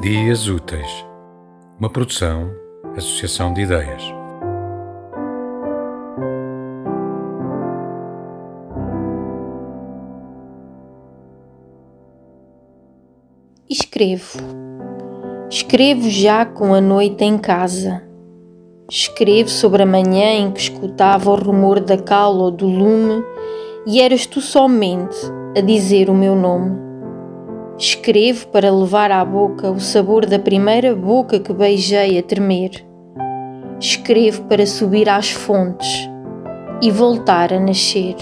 Dias Úteis, uma produção, associação de ideias. Escrevo. Escrevo já com a noite em casa. Escrevo sobre a manhã em que escutava o rumor da cal ou do lume e eras tu somente a dizer o meu nome. Escrevo para levar à boca o sabor da primeira boca que beijei a tremer. Escrevo para subir às fontes e voltar a nascer.